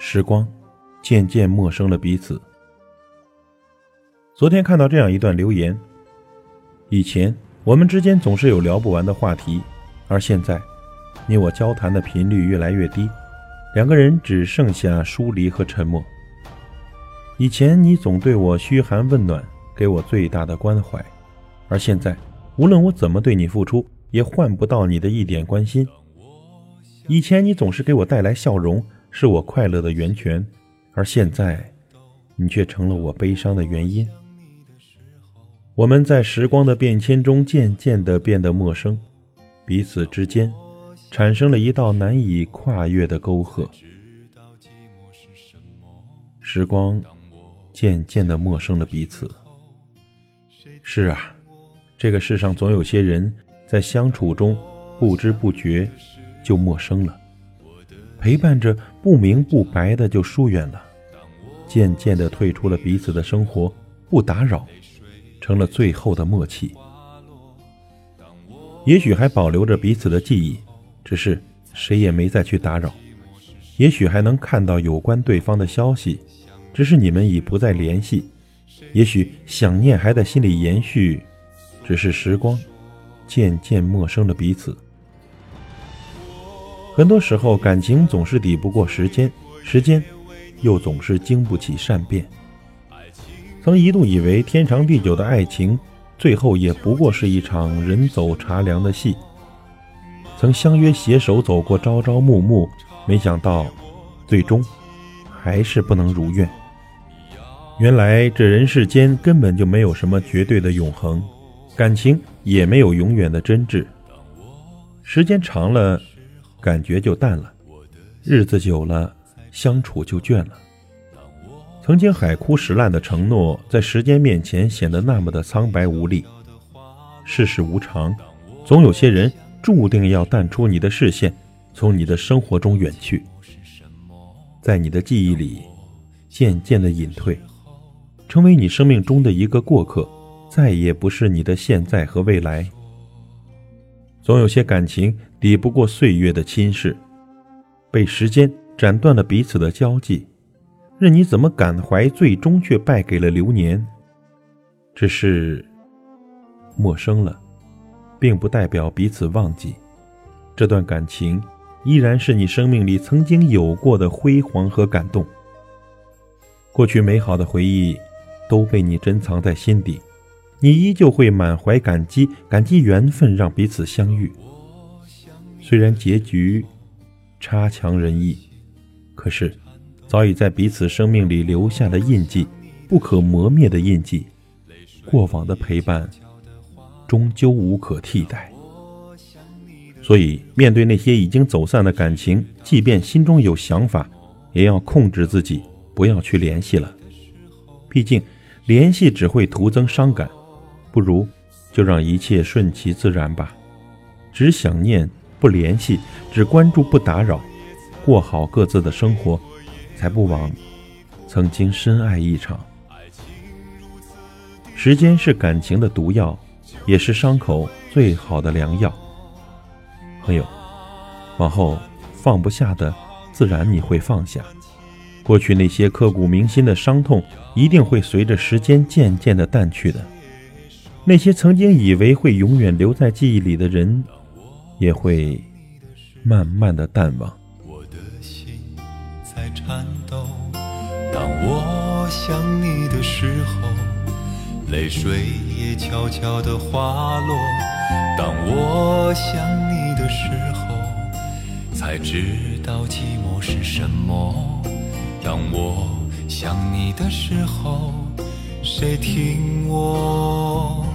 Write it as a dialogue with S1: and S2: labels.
S1: 时光渐渐陌生了彼此。昨天看到这样一段留言：以前我们之间总是有聊不完的话题，而现在，你我交谈的频率越来越低，两个人只剩下疏离和沉默。以前你总对我嘘寒问暖，给我最大的关怀，而现在，无论我怎么对你付出，也换不到你的一点关心。以前你总是给我带来笑容。是我快乐的源泉，而现在，你却成了我悲伤的原因。我们在时光的变迁中渐渐地变得陌生，彼此之间产生了一道难以跨越的沟壑。时光渐渐的陌生了彼此。是啊，这个世上总有些人在相处中不知不觉就陌生了。陪伴着不明不白的就疏远了，渐渐的退出了彼此的生活，不打扰，成了最后的默契。也许还保留着彼此的记忆，只是谁也没再去打扰。也许还能看到有关对方的消息，只是你们已不再联系。也许想念还在心里延续，只是时光渐渐陌生了彼此。很多时候，感情总是抵不过时间，时间又总是经不起善变。曾一度以为天长地久的爱情，最后也不过是一场人走茶凉的戏。曾相约携手走过朝朝暮暮，没想到最终还是不能如愿。原来这人世间根本就没有什么绝对的永恒，感情也没有永远的真挚。时间长了。感觉就淡了，日子久了，相处就倦了。曾经海枯石烂的承诺，在时间面前显得那么的苍白无力。世事无常，总有些人注定要淡出你的视线，从你的生活中远去，在你的记忆里渐渐的隐退，成为你生命中的一个过客，再也不是你的现在和未来。总有些感情抵不过岁月的侵蚀，被时间斩断了彼此的交际，任你怎么感怀，最终却败给了流年。只是陌生了，并不代表彼此忘记，这段感情依然是你生命里曾经有过的辉煌和感动。过去美好的回忆都被你珍藏在心底。你依旧会满怀感激，感激缘分让彼此相遇。虽然结局差强人意，可是早已在彼此生命里留下的印记，不可磨灭的印记。过往的陪伴终究无可替代。所以，面对那些已经走散的感情，即便心中有想法，也要控制自己，不要去联系了。毕竟，联系只会徒增伤感。不如就让一切顺其自然吧，只想念不联系，只关注不打扰，过好各自的生活，才不枉曾经深爱一场。时间是感情的毒药，也是伤口最好的良药。朋友，往后放不下的，自然你会放下。过去那些刻骨铭心的伤痛，一定会随着时间渐渐的淡去的。那些曾经以为会永远留在记忆里的人，也会慢慢的淡忘。
S2: 我的心在颤抖，当我想你的时候，泪水也悄悄的滑落。当我想你的时候，才知道寂寞是什么。当我想你的时候，谁听我？